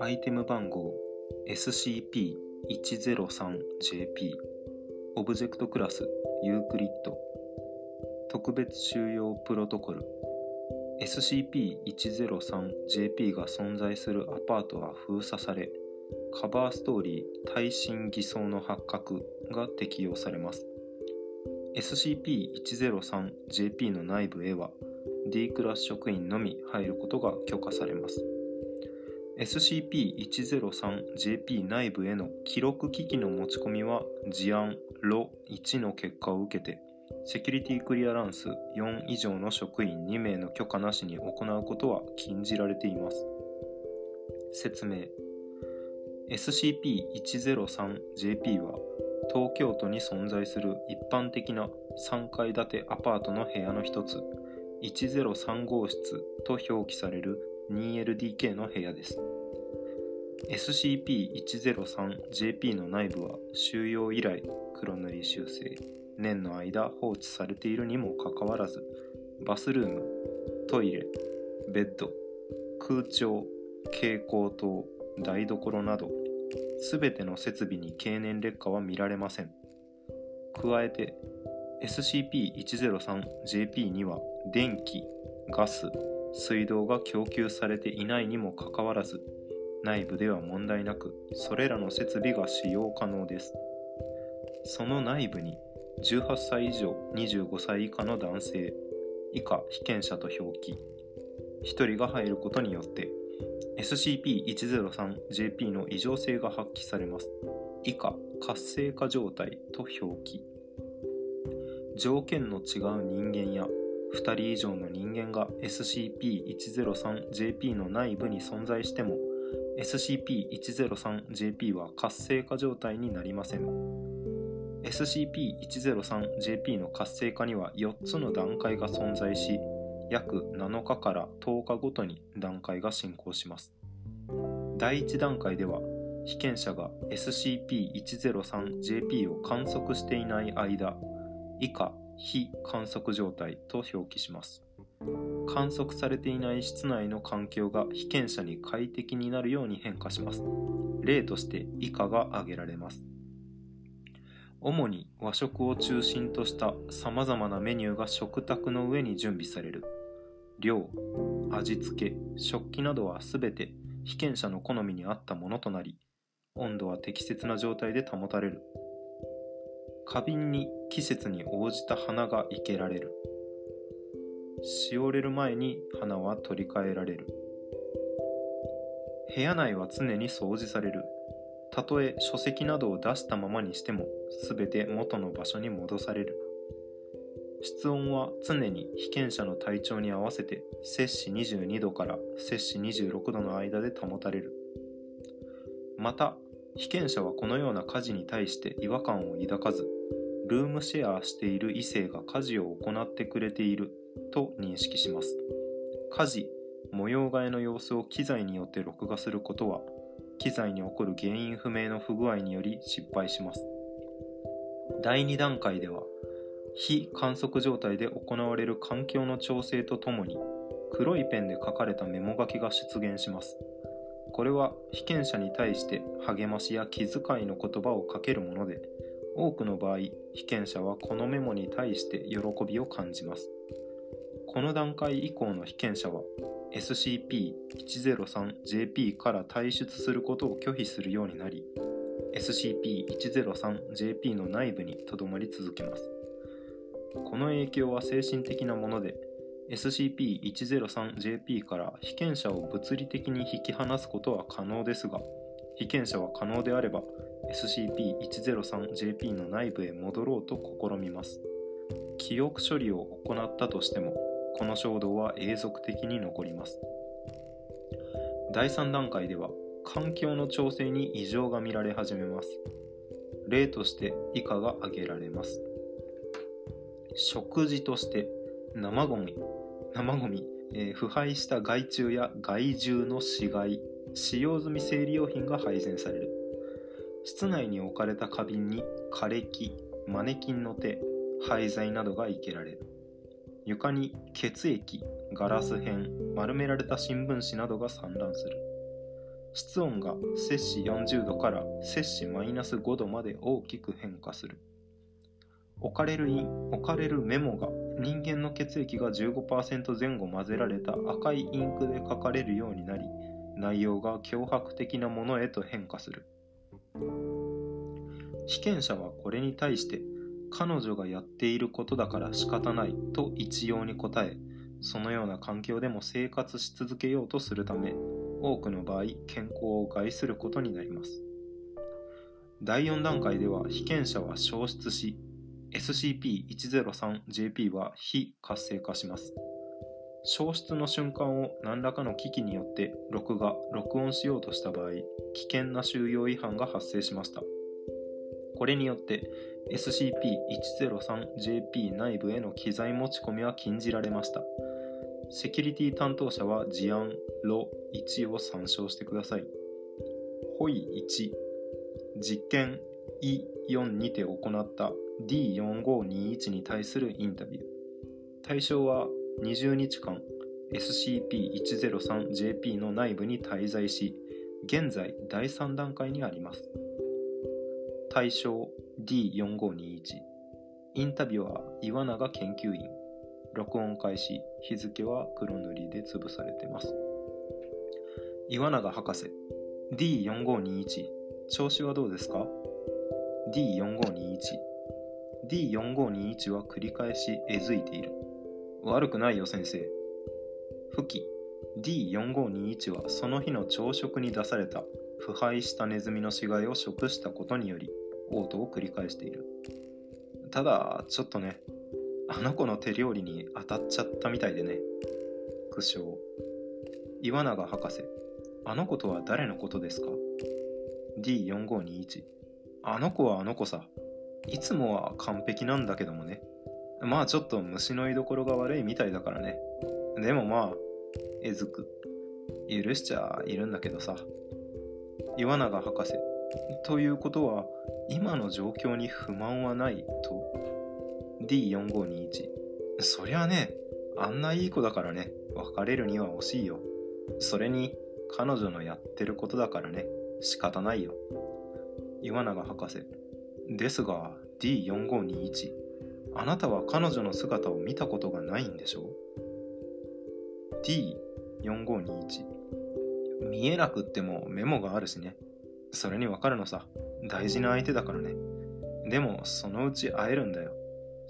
アイテム番号 SCP-103JP オブジェクトクラスユークリッド。特別収容プロトコル。SCP-103JP が存在するアパートは封鎖されカバーストーリー耐震偽装の発覚が適用されます。SCP-103JP の内部へは D クラス職員のみ入ることが許可されます。SCP-103JP 内部への記録機器の持ち込みは事案ロ1の結果を受けてセキュリティクリアランス4以上の職員2名の許可なしに行うことは禁じられています。説明。SCP-103JP は東京都に存在する一般的な3階建てアパートの部屋の一つ。103号室と表記される 2LDK の部屋です。SCP-103JP の内部は収容以来黒塗り修正年の間放置されているにもかかわらずバスルームトイレベッド空調蛍光灯台所など全ての設備に経年劣化は見られません。加えて SCP-103JP には電気ガス水道が供給されていないにもかかわらず内部では問題なくそれらの設備が使用可能です。その内部に18歳以上25歳以下の男性以下被験者と表記。1人が入ることによって SCP-103JP の異常性が発揮されます。以下活性化状態と表記。条件の違う人間や2人以上の人間が SCP-103JP の内部に存在しても SCP-103JP は活性化状態になりません。SCP-103JP の活性化には4つの段階が存在し約7日から10日ごとに段階が進行します。第1段階では被験者が SCP-103JP を観測していない間以下非観測状態と表記します。観測されていない室内の環境が被験者に快適になるように変化します。例として以下が挙げられます。主に和食を中心とした様々なメニューが食卓の上に準備される。量味付け食器などは全て被験者の好みに合ったものとなり温度は適切な状態で保たれる。花瓶に季節に応じた花が生けられる。しおれる前に花は取り替えられる。部屋内は常に掃除される。たとえ書籍などを出したままにしても全て元の場所に戻される。室温は常に被験者の体調に合わせて摂氏22度から摂氏26度の間で保たれる。また被験者はこのような家事に対して違和感を抱かずルームシェアしている異性が家事を行ってくれている。と認識します。家事模様替えの様子を機材によって録画することは機材に起こる原因不明の不具合により失敗します。第2段階では非観測状態で行われる環境の調整とともに黒いペンで書かれたメモ書きが出現します。これは被験者に対して励ましや気遣いの言葉をかけるもので多くの場合被験者はこのメモに対して喜びを感じます。この段階以降の被験者は SCP-103JP から退出することを拒否するようになり SCP-103JP の内部にとどまり続けます。この影響は精神的なもので SCP-103JP から被験者を物理的に引き離すことは可能ですが被験者は可能であれば SCP-103JP の内部へ戻ろうと試みます。記憶処理を行ったとしてもこの衝動は永続的に残ります。第3段階では環境の調整に異常が見られ始めます。例として以下が挙げられます。食事として生ゴミ生ゴミ、えー、腐敗した害虫や害獣の死骸使用済み生理用品が配膳される。室内に置かれた花瓶に枯れ木マネキンの手廃材などが生けられる。床に血液ガラス片丸められた新聞紙などが散乱する。室温が摂氏40度から摂氏マイナス5度まで大きく変化する。置かれる置かれるメモが人間の血液が15%前後混ぜられた赤いインクで書かれるようになり内容が脅迫的なものへと変化する。被験者はこれに対して彼女がやっていることだから仕方ないと一様に答えそのような環境でも生活し続けようとするため多くの場合健康を害することになります第4段階では被験者は消失し SCP-103JP は非活性化します消失の瞬間を何らかの機器によって録画録音しようとした場合危険な収容違反が発生しましたこれによって SCP-103JP 内部への機材持ち込みは禁じられました。セキュリティ担当者は事案ロ1を参照してください。ホイ1実験 E4 にて行った D4521 に対するインタビュー。対象は20日間 SCP-103JP の内部に滞在し現在第3段階にあります。対象 D4521 インタビュアー岩永研究員。録音開始日付は黒塗りで潰されてます。岩永博士 D4521 調子はどうですか？D4521 D4521 は繰り返しえずいている。悪くないよ先生。不記 D4521 はその日の朝食に出された腐敗したネズミの死骸を食したことにより嘔吐を繰り返しているただちょっとねあの子の手料理に当たっちゃったみたいでね。苦笑。岩永博士。あの子とは誰のことですか ?D4521。あの子はあの子さ。いつもは完璧なんだけどもね。まあちょっと虫の居所が悪いみたいだからね。でもまあ、えずく。許しちゃいるんだけどさ。岩永博士。ということは、今の状況に不満はないと。D4521 そりゃあねあんないい子だからね。別れるには惜しいよ。それに彼女のやってることだからね。仕方ないよ。岩永博士。ですが D4521 あなたは彼女の姿を見たことがないんでしょ ?D4521 見えなくってもメモがあるしね。それにわかるのさ大事な相手だからねでもそのうち会えるんだよ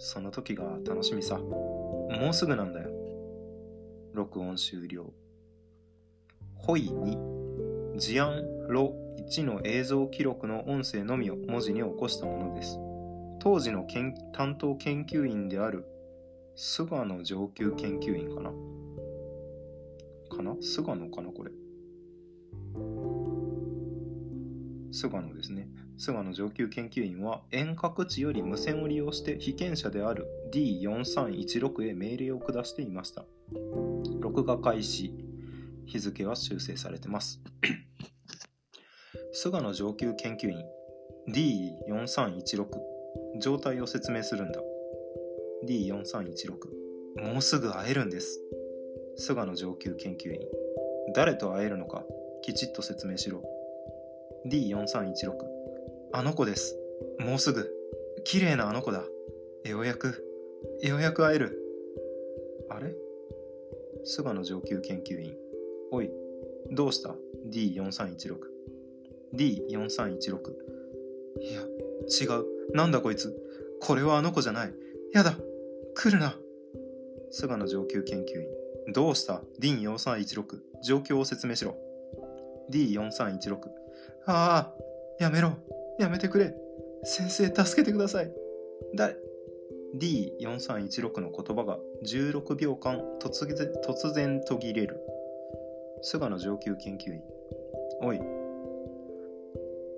その時が楽しみさ。もうすぐなんだよ。録音終了。ホイ2、事案ロ1の映像記録の音声のみを文字に起こしたものです。当時の担当研究員である菅野上級研究員かな？かな？菅野かなこれ。菅野ですね。菅野上級研究員は遠隔地より無線を利用して被験者である D4316 へ命令を下していました。録画開始。日付は修正されてます。菅野上級研究員 D4316 状態を説明するんだ。D4316 もうすぐ会えるんです。菅野上級研究員誰と会えるのかきちっと説明しろ。D4316 あの子です。もうすぐ。綺麗なあの子だ。ようやく、ようやく会える。あれ？菅野上級研究員。おい、どうした ?D4316。D4316。いや、違う。なんだこいつ。これはあの子じゃない。やだ。来るな。菅野上級研究員。どうした ?D4316。状況を説明しろ。D4316。ああ、やめろ。やめてくれ。先生、助けてください。誰 ?D4316 の言葉が16秒間突然突然途切れる。菅野上級研究員。おい。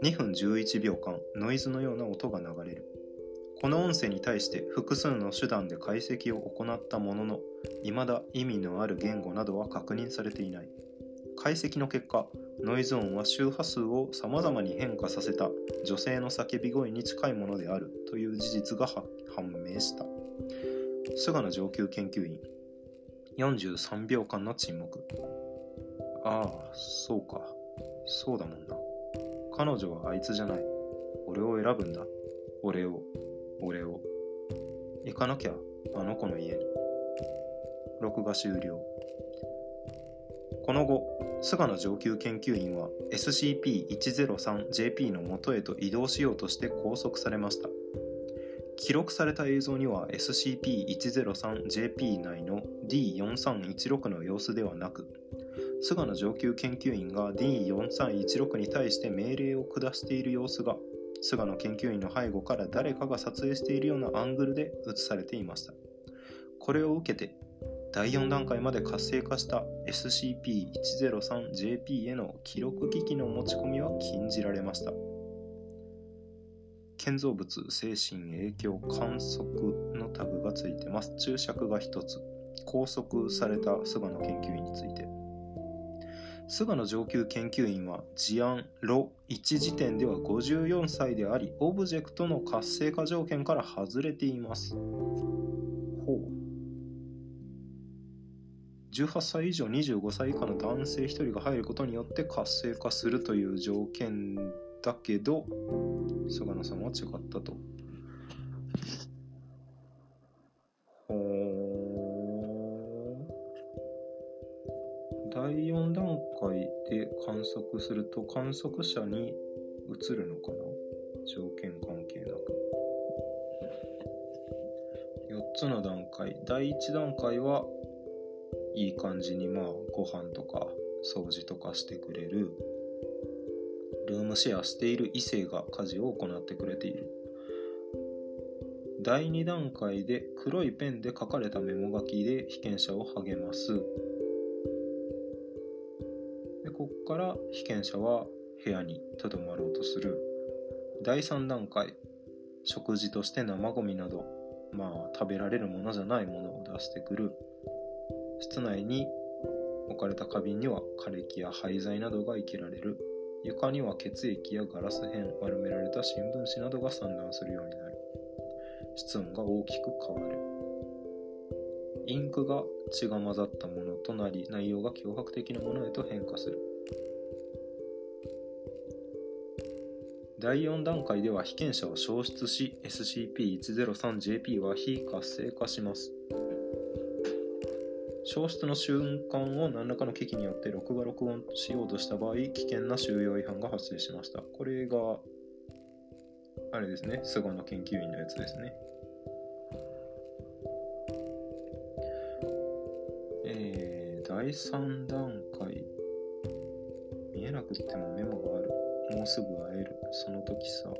2分11秒間、ノイズのような音が流れる。この音声に対して複数の手段で解析を行ったものの、未だ意味のある言語などは確認されていない。解析の結果、ノイズ音は周波数を様々に変化させた。女性の叫び声に近いものである。という事実が判明した。菅野上級研究員。43秒間の沈黙。ああそうか。そうだもんな。彼女はあいつじゃない。俺を選ぶんだ。俺を。俺を。行かなきゃあの子の家に。録画終了。この後菅野上級研究員は SCP-103JP の元へと移動しようとして拘束されました。記録された映像には SCP-103JP 内の D4316 の様子ではなく菅野上級研究員が D4316 に対して命令を下している様子が菅野研究員の背後から誰かが撮影しているようなアングルで映されていました。これを受けて第4段階まで活性化した SCP-103JP への記録機器の持ち込みは禁じられました。建造物精神影響観測のタグがついてます。注釈が1つ。拘束された菅野研究員について。菅野上級研究員は事案ロ1時点では54歳でありオブジェクトの活性化条件から外れています。18歳以上25歳以下の男性1人が入ることによって活性化するという条件だけど菅野さんは違ったと。ほー第4段階で観測すると観測者に移るのかな？条件関係なく。4つの段階。第1段階はいい感じにまあご飯とか掃除とかしてくれるルームシェアしている異性が家事を行ってくれている。第2段階で黒いペンで書かれたメモ書きで被験者を励ます。でここから被験者は部屋にとどまろうとする。第3段階食事として生ゴミなどまあ食べられるものじゃないものを出してくる。室内に置かれた花瓶には枯れ木や廃材などが生けられる。床には血液やガラス片丸められた新聞紙などが散乱するようになる。室温が大きく変わる。インクが血が混ざったものとなり内容が脅迫的なものへと変化する。第4段階では被験者を消失し SCP-103JP は非活性化します。消失の瞬間を何らかの機器によって録画録音しようとした場合、危険な収容違反が発生しました。これが、あれですね、菅野研究員のやつですね。えー、第3段階。見えなくってもメモがある。もうすぐ会える。その時さ。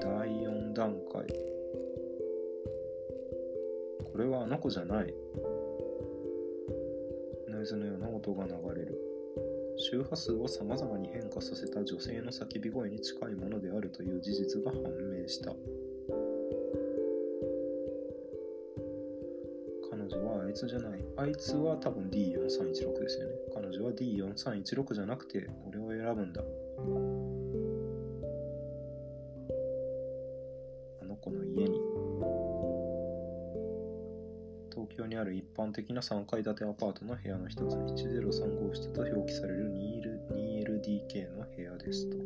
第4段階。これはあの子じゃない。ノイズのような音が流れる。周波数を様々に変化させた女性の叫び声に近いものであるという事実が判明した。彼女はあいつじゃない。あいつは多分 D4316 ですよね。彼女は D4316 じゃなくて、俺を選ぶんだ。京にある一般的な3階建てアパートの部屋の一つ103号室と表記される 2LDK の部屋ですと。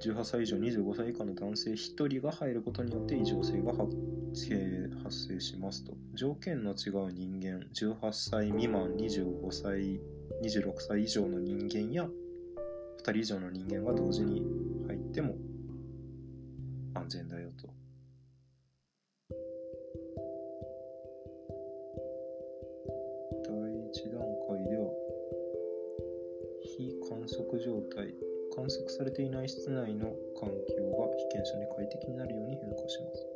18歳以上25歳以下の男性1人が入ることによって異常性が発生しますと。条件の違う人間、18歳未満25歳、26歳以上の人間や2人以上の人間が同時に入っても安全だよと。第1段階では非観測状態観測されていない室内の環境が被験者に快適になるように変化します。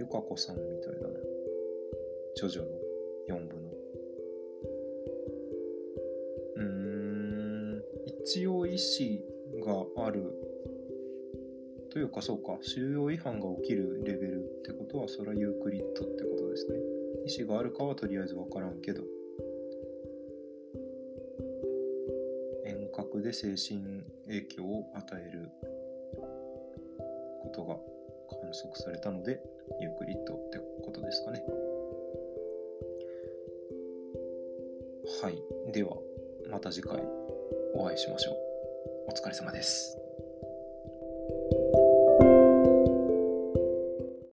よかこさんみたいだな。ジョジョの4部の。必要意思があるというかそうか収容違反が起きるレベルってことはそれはユークリッドってことですね。意思があるかはとりあえず分からんけど。遠隔で精神影響を与えることが観測されたのでユークリッドってことですかね。はい。ではまた次回。お会いしましょう。お疲れ様です。